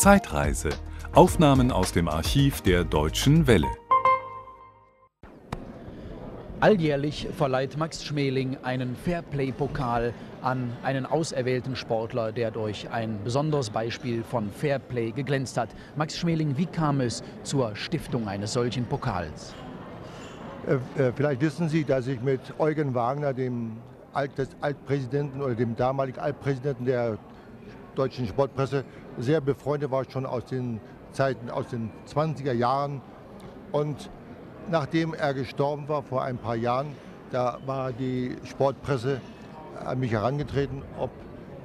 Zeitreise. Aufnahmen aus dem Archiv der Deutschen Welle. Alljährlich verleiht Max Schmeling einen Fairplay-Pokal an einen auserwählten Sportler, der durch ein besonderes Beispiel von Fairplay geglänzt hat. Max Schmeling, wie kam es zur Stiftung eines solchen Pokals? Äh, äh, vielleicht wissen Sie, dass ich mit Eugen Wagner, dem Alt, des Altpräsidenten oder dem damaligen Altpräsidenten der deutschen Sportpresse, sehr befreundet war, schon aus den Zeiten, aus den 20er Jahren. Und nachdem er gestorben war vor ein paar Jahren, da war die Sportpresse an mich herangetreten, ob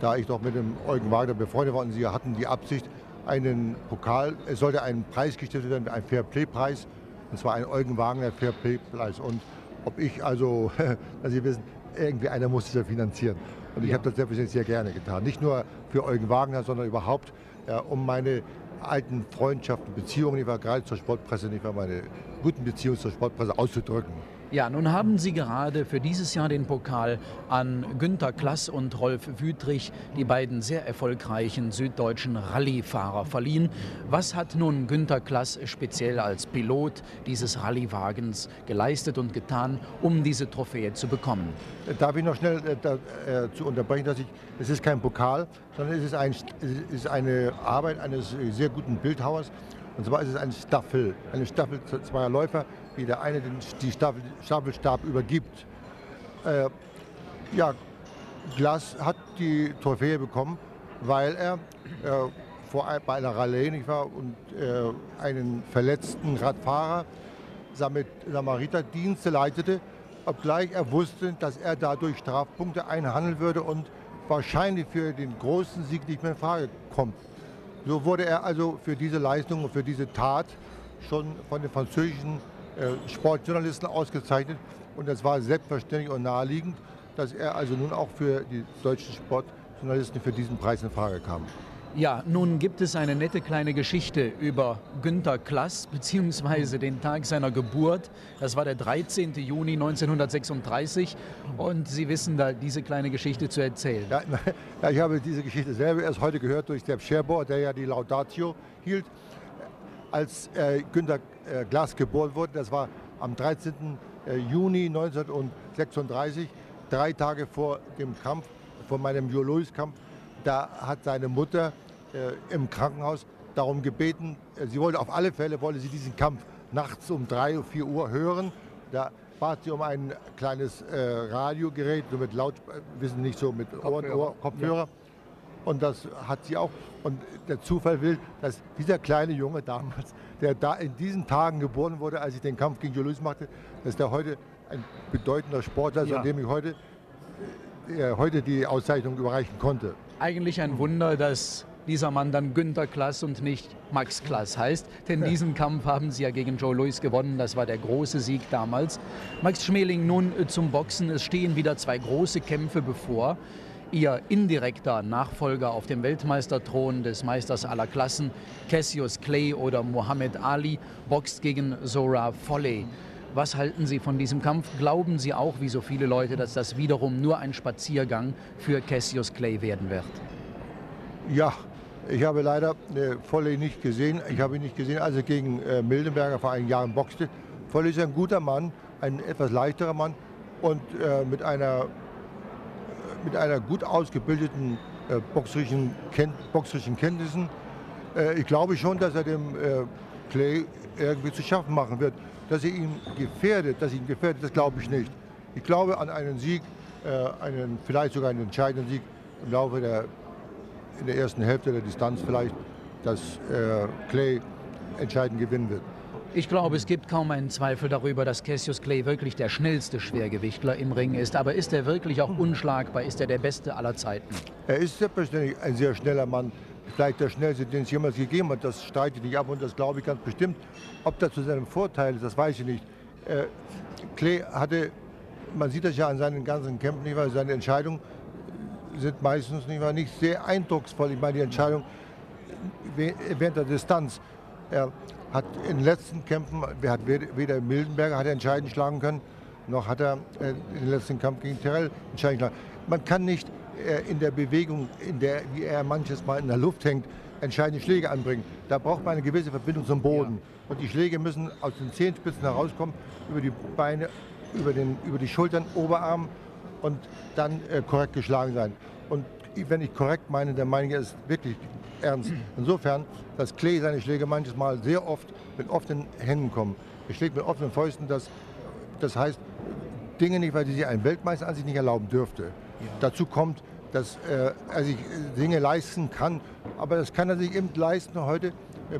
da ich doch mit dem Eugen Wagner befreundet war und sie hatten die Absicht, einen Pokal, es sollte ein Preis gestiftet werden, ein Fairplay-Preis, und zwar ein Eugen Wagner Fairplay-Preis. Und ob ich also, dass Sie wissen, irgendwie einer muss es ja finanzieren. Und ich habe das selbstverständlich sehr gerne getan. Nicht nur für Eugen Wagner, sondern überhaupt, ja, um meine alten Freundschaften, Beziehungen, ich war gerade zur Sportpresse, nicht meine guten Beziehungen zur Sportpresse auszudrücken. Ja, nun haben Sie gerade für dieses Jahr den Pokal an Günter Klass und Rolf Wüthrich, die beiden sehr erfolgreichen süddeutschen Rallyefahrer, verliehen. Was hat nun Günter Klass speziell als Pilot dieses Rallyewagens geleistet und getan, um diese Trophäe zu bekommen? Darf ich noch schnell äh, da, äh, zu unterbrechen, dass ich, es ist kein Pokal, sondern es ist, ein, es ist eine Arbeit eines sehr guten Bildhauers. Und zwar ist es ein Staffel, eine Staffel zweier Läufer, wie der eine den die Staffel, Staffelstab übergibt. Äh, ja, Glas hat die Trophäe bekommen, weil er äh, vor bei einer Rallye nicht war und äh, einen verletzten Radfahrer Samariterdienste leitete, obgleich er wusste, dass er dadurch Strafpunkte einhandeln würde und wahrscheinlich für den großen Sieg nicht mehr in Frage kommt. So wurde er also für diese Leistung und für diese Tat schon von den französischen Sportjournalisten ausgezeichnet. Und es war selbstverständlich und naheliegend, dass er also nun auch für die deutschen Sportjournalisten für diesen Preis in Frage kam. Ja, nun gibt es eine nette kleine Geschichte über Günter Klass beziehungsweise den Tag seiner Geburt. Das war der 13. Juni 1936 und Sie wissen da diese kleine Geschichte zu erzählen. Ja, ja ich habe diese Geschichte selber erst heute gehört durch Sepp Scherbohr, der ja die Laudatio hielt. Als äh, Günter äh, Glass geboren wurde, das war am 13. Äh, Juni 1936, drei Tage vor dem Kampf, vor meinem Joe-Louis-Kampf, da hat seine Mutter äh, im Krankenhaus darum gebeten, sie wollte auf alle Fälle, wollte sie diesen Kampf nachts um drei oder vier Uhr hören. Da bat sie um ein kleines äh, Radiogerät, so mit Laut, wissen nicht so mit Ohren, Ohr, Kopfhörer. Ja. Und das hat sie auch. Und der Zufall will, dass dieser kleine Junge damals, der da in diesen Tagen geboren wurde, als ich den Kampf gegen Julius machte, dass der heute ein bedeutender Sportler ist, ja. und dem ich heute, äh, heute die Auszeichnung überreichen konnte. Eigentlich ein Wunder, dass dieser Mann dann Günter Klass und nicht Max Klass heißt. Denn diesen Kampf haben sie ja gegen Joe Louis gewonnen. Das war der große Sieg damals. Max Schmeling nun zum Boxen. Es stehen wieder zwei große Kämpfe bevor. Ihr indirekter Nachfolger auf dem Weltmeisterthron des Meisters aller Klassen, Cassius Clay oder Muhammad Ali, boxt gegen Zora Folley. Was halten Sie von diesem Kampf? Glauben Sie auch, wie so viele Leute, dass das wiederum nur ein Spaziergang für Cassius Clay werden wird? Ja, ich habe leider äh, nicht gesehen. Ich habe ihn nicht gesehen, als er gegen äh, Mildenberger vor einigen Jahren boxte. Volley ist ein guter Mann, ein etwas leichterer Mann und äh, mit, einer, mit einer gut ausgebildeten äh, boxerischen, Ken boxerischen Kenntnissen. Äh, ich glaube schon, dass er dem äh, Clay irgendwie zu schaffen machen wird. Dass er ihn gefährdet, dass ihn gefährdet, das glaube ich nicht. Ich glaube an einen Sieg, äh, einen, vielleicht sogar einen entscheidenden Sieg im Laufe der in der ersten Hälfte der Distanz vielleicht, dass äh, Clay entscheidend gewinnen wird. Ich glaube, es gibt kaum einen Zweifel darüber, dass Cassius Clay wirklich der schnellste Schwergewichtler im Ring ist. Aber ist er wirklich auch unschlagbar? Ist er der Beste aller Zeiten? Er ist selbstverständlich ein sehr schneller Mann. Vielleicht der schnellste, den es jemals gegeben hat. Das streite ich nicht ab und das glaube ich ganz bestimmt. Ob das zu seinem Vorteil ist, das weiß ich nicht. Äh, Clay hatte, man sieht das ja an seinen ganzen Kämpfen, nicht, weil seine Entscheidung sind meistens nicht, nicht sehr eindrucksvoll. Ich meine, die Entscheidung während der Distanz. Er hat in den letzten Kämpfen, hat weder Mildenberger hat er entscheidend schlagen können, noch hat er äh, den letzten Kampf gegen Terrell entscheidend schlagen. Man kann nicht äh, in der Bewegung, in der, wie er manches Mal in der Luft hängt, entscheidende Schläge anbringen. Da braucht man eine gewisse Verbindung zum Boden. Und die Schläge müssen aus den Zehenspitzen herauskommen, über die Beine, über, den, über die Schultern, Oberarm und dann äh, korrekt geschlagen sein. Und wenn ich korrekt meine, dann meine ich es wirklich ernst. Insofern, dass Klee seine Schläge manches Mal sehr oft mit offenen Händen kommen. Er schlägt mit offenen Fäusten, das, das heißt Dinge nicht, weil sie sich ein Weltmeister an sich nicht erlauben dürfte. Ja. Dazu kommt, dass äh, er sich Dinge leisten kann, aber das kann er sich eben leisten heute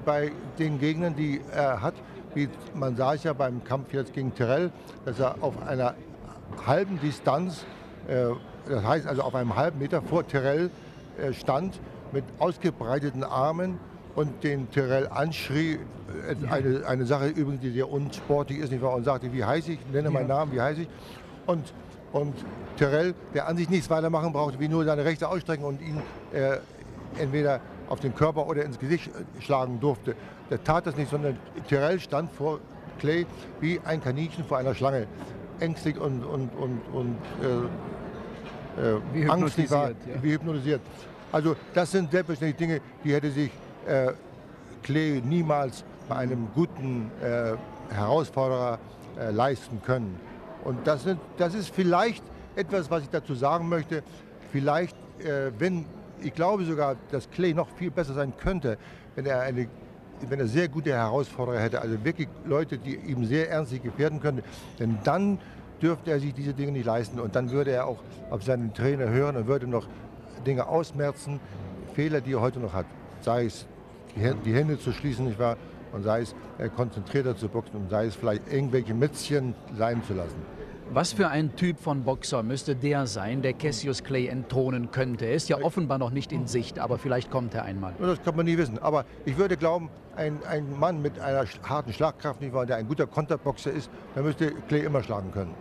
bei den Gegnern, die er hat. Wie man sah es ja beim Kampf jetzt gegen Terrell, dass er auf einer halben Distanz, äh, das heißt also auf einem halben Meter vor Terrell äh, stand mit ausgebreiteten Armen und den Terrell anschrie. Äh, eine, eine Sache übrigens, die sehr unsportlich ist, nicht wahr? Und sagte, wie heiße ich, nenne meinen Namen, wie heiße ich. Und, und Terrell, der an sich nichts weitermachen brauchte, wie nur seine Rechte ausstrecken und ihn äh, entweder auf den Körper oder ins Gesicht äh, schlagen durfte. Der tat das nicht, sondern Terrell stand vor Clay wie ein Kaninchen vor einer Schlange. Ängstlich und, und, und, und äh, äh, wie angstlich war, ja. wie hypnotisiert. Also das sind selbstverständlich Dinge, die hätte sich äh, Clay niemals bei einem guten äh, Herausforderer äh, leisten können. Und das, sind, das ist vielleicht etwas, was ich dazu sagen möchte. Vielleicht, wenn ich glaube sogar, dass Clay noch viel besser sein könnte, wenn er eine wenn er sehr gute Herausforderer hätte, also wirklich Leute, die ihm sehr ernstlich gefährden könnten, denn dann dürfte er sich diese Dinge nicht leisten und dann würde er auch auf seinen Trainer hören und würde noch Dinge ausmerzen, Fehler, die er heute noch hat. Sei es die Hände zu schließen, nicht wahr? Und sei es konzentrierter zu boxen und sei es vielleicht irgendwelche Mützchen sein zu lassen. Was für ein Typ von Boxer müsste der sein, der Cassius Clay entthronen könnte? Er ist ja offenbar noch nicht in Sicht, aber vielleicht kommt er einmal. Das kann man nie wissen. Aber ich würde glauben, ein, ein Mann mit einer harten Schlagkraft, nicht wahr, der ein guter Konterboxer ist, der müsste Clay immer schlagen können.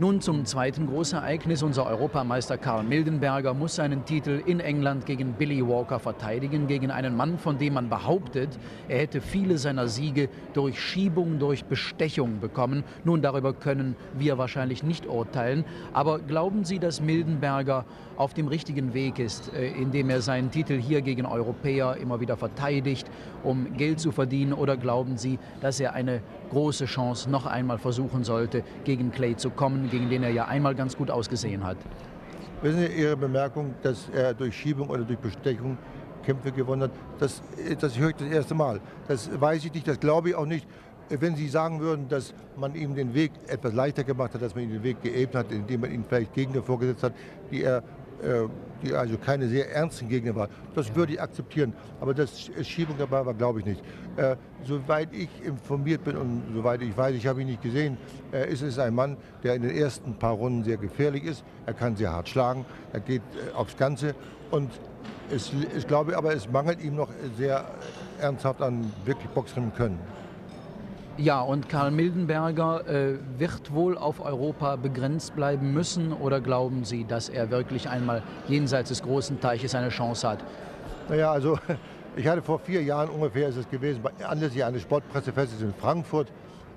Nun zum zweiten Großereignis. Unser Europameister Karl Mildenberger muss seinen Titel in England gegen Billy Walker verteidigen, gegen einen Mann, von dem man behauptet, er hätte viele seiner Siege durch Schiebung, durch Bestechung bekommen. Nun, darüber können wir wahrscheinlich nicht urteilen. Aber glauben Sie, dass Mildenberger auf dem richtigen Weg ist, äh, indem er seinen Titel hier gegen Europäer immer wieder verteidigt, um Geld zu verdienen? Oder glauben Sie, dass er eine große Chance noch einmal versuchen sollte, gegen Clay zu kommen, gegen den er ja einmal ganz gut ausgesehen hat. Wissen Sie, Ihre Bemerkung, dass er durch Schiebung oder durch Bestechung Kämpfe gewonnen hat, das, das höre ich das erste Mal. Das weiß ich nicht, das glaube ich auch nicht. Wenn Sie sagen würden, dass man ihm den Weg etwas leichter gemacht hat, dass man ihm den Weg geebnet hat, indem man ihm vielleicht Gegner vorgesetzt hat, die er die also keine sehr ernsten Gegner war. Das würde ich akzeptieren. Aber dass Schiebung dabei war, glaube ich nicht. Äh, soweit ich informiert bin und soweit ich weiß, ich habe ihn nicht gesehen, äh, ist es ein Mann, der in den ersten paar Runden sehr gefährlich ist. Er kann sehr hart schlagen, er geht äh, aufs Ganze. Und es, ich glaube aber, es mangelt ihm noch sehr ernsthaft an wirklich Boxen können. Ja, und Karl Mildenberger äh, wird wohl auf Europa begrenzt bleiben müssen oder glauben Sie, dass er wirklich einmal jenseits des großen Teiches eine Chance hat? Naja, also ich hatte vor vier Jahren ungefähr, ist es gewesen, anlässlich eines Sportpressefestes in Frankfurt,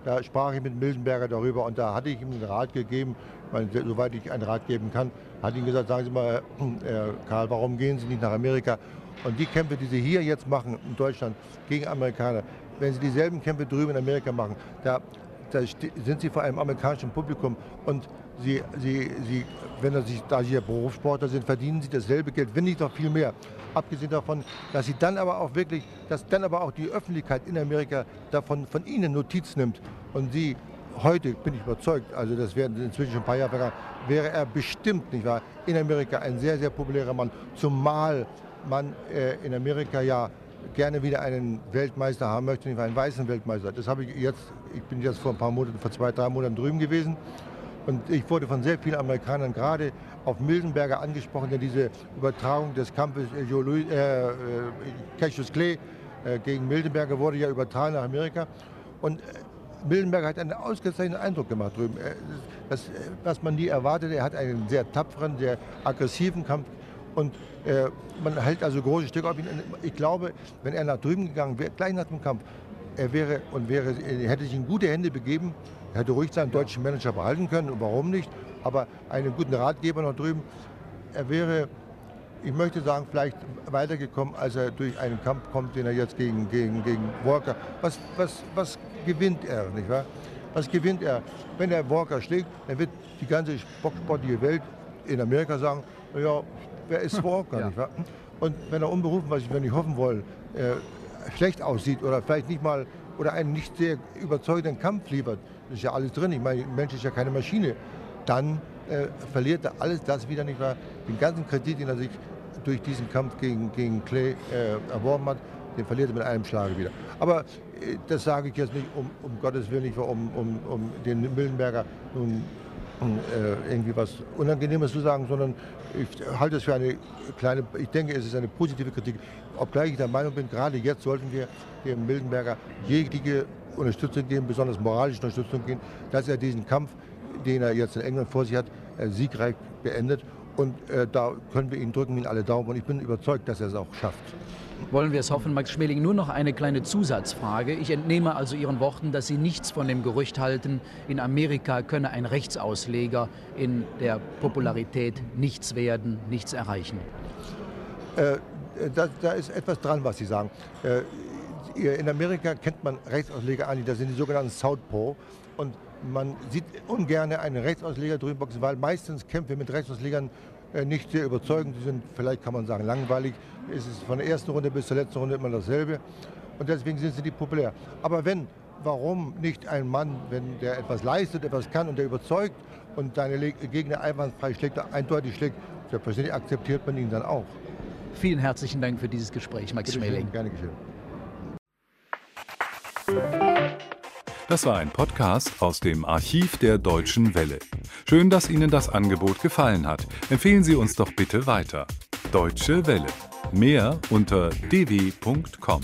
da sprach ich mit Mildenberger darüber und da hatte ich ihm einen Rat gegeben, meine, soweit ich einen Rat geben kann, hat ihm gesagt, sagen Sie mal, äh, Karl, warum gehen Sie nicht nach Amerika? Und die Kämpfe, die Sie hier jetzt machen in Deutschland gegen Amerikaner, wenn sie dieselben Kämpfe drüben in Amerika machen, da, da sind sie vor einem amerikanischen Publikum und sie, sie, sie, wenn sie, da ja Berufssportler sind, verdienen sie dasselbe Geld, wenn nicht noch viel mehr. Abgesehen davon, dass sie dann aber auch wirklich, dass dann aber auch die Öffentlichkeit in Amerika davon von ihnen Notiz nimmt und sie heute bin ich überzeugt, also das werden inzwischen schon ein paar Jahre vergangen, wäre er bestimmt nicht wahr, in Amerika ein sehr, sehr populärer Mann, zumal man äh, in Amerika ja gerne wieder einen Weltmeister haben möchte, nicht einen weißen Weltmeister. Das habe ich jetzt, ich bin jetzt vor ein paar Monaten, vor zwei, drei Monaten drüben gewesen und ich wurde von sehr vielen Amerikanern gerade auf Mildenberger angesprochen, der diese Übertragung des Kampfes äh, äh, Cassius Clay äh, gegen Mildenberger wurde ja übertragen nach Amerika. Und äh, Mildenberger hat einen ausgezeichneten Eindruck gemacht drüben. Äh, das, was man nie erwartet, er hat einen sehr tapferen, sehr aggressiven Kampf und äh, man hält also große Stücke auf ihn. Ich glaube, wenn er nach drüben gegangen wäre, gleich nach dem Kampf, er wäre und wäre, er hätte sich in gute Hände begeben, er hätte ruhig seinen deutschen Manager behalten können, warum nicht? Aber einen guten Ratgeber noch drüben. er wäre, ich möchte sagen, vielleicht weitergekommen, als er durch einen Kampf kommt, den er jetzt gegen, gegen, gegen Walker. Was, was, was gewinnt er, nicht wahr? Was gewinnt er? Wenn er Walker schlägt, dann wird die ganze boxsportliche Welt in Amerika sagen, ja, wer ist Walker, ja. nicht wahr? Und wenn er unberufen, was wir nicht hoffen wollen, äh, schlecht aussieht oder vielleicht nicht mal oder einen nicht sehr überzeugenden Kampf liefert, das ist ja alles drin, ich meine, ein Mensch ist ja keine Maschine, dann äh, verliert er alles das wieder nicht wahr, den ganzen Kredit, den er sich durch diesen Kampf gegen, gegen Clay äh, erworben hat, den verliert er mit einem Schlag wieder. Aber äh, das sage ich jetzt nicht, um, um Gottes Willen, nicht um, um, um den Millenberger nun äh, irgendwie was Unangenehmes zu sagen, sondern ich halte es für eine kleine, ich denke, es ist eine positive Kritik. Obgleich ich der Meinung bin, gerade jetzt sollten wir dem Mildenberger jegliche Unterstützung geben, besonders moralische Unterstützung geben, dass er diesen Kampf, den er jetzt in England vor sich hat, äh, siegreich beendet. Und äh, da können wir ihn drücken, ihn alle Daumen. Und ich bin überzeugt, dass er es auch schafft. Wollen wir es hoffen, Max Schmeling. Nur noch eine kleine Zusatzfrage. Ich entnehme also Ihren Worten, dass Sie nichts von dem Gerücht halten, in Amerika könne ein Rechtsausleger in der Popularität nichts werden, nichts erreichen. Äh, da, da, ist etwas dran, was Sie sagen. Äh, in Amerika kennt man Rechtsausleger an, das sind die sogenannten Southpaw. Und man sieht ungern einen Rechtsausleger drüben boxen, weil meistens Kämpfe mit Rechtsauslegern nicht sehr überzeugend. Sie sind, vielleicht kann man sagen, langweilig. Es ist von der ersten Runde bis zur letzten Runde immer dasselbe. Und deswegen sind sie nicht populär. Aber wenn, warum nicht ein Mann, wenn der etwas leistet, etwas kann und der überzeugt und seine Gegner einwandfrei schlägt, eindeutig schlägt, selbstverständlich akzeptiert man ihn dann auch. Vielen herzlichen Dank für dieses Gespräch, Max Schmeling. Gerne geschehen. Das war ein Podcast aus dem Archiv der Deutschen Welle. Schön, dass Ihnen das Angebot gefallen hat. Empfehlen Sie uns doch bitte weiter. Deutsche Welle. Mehr unter dw.com.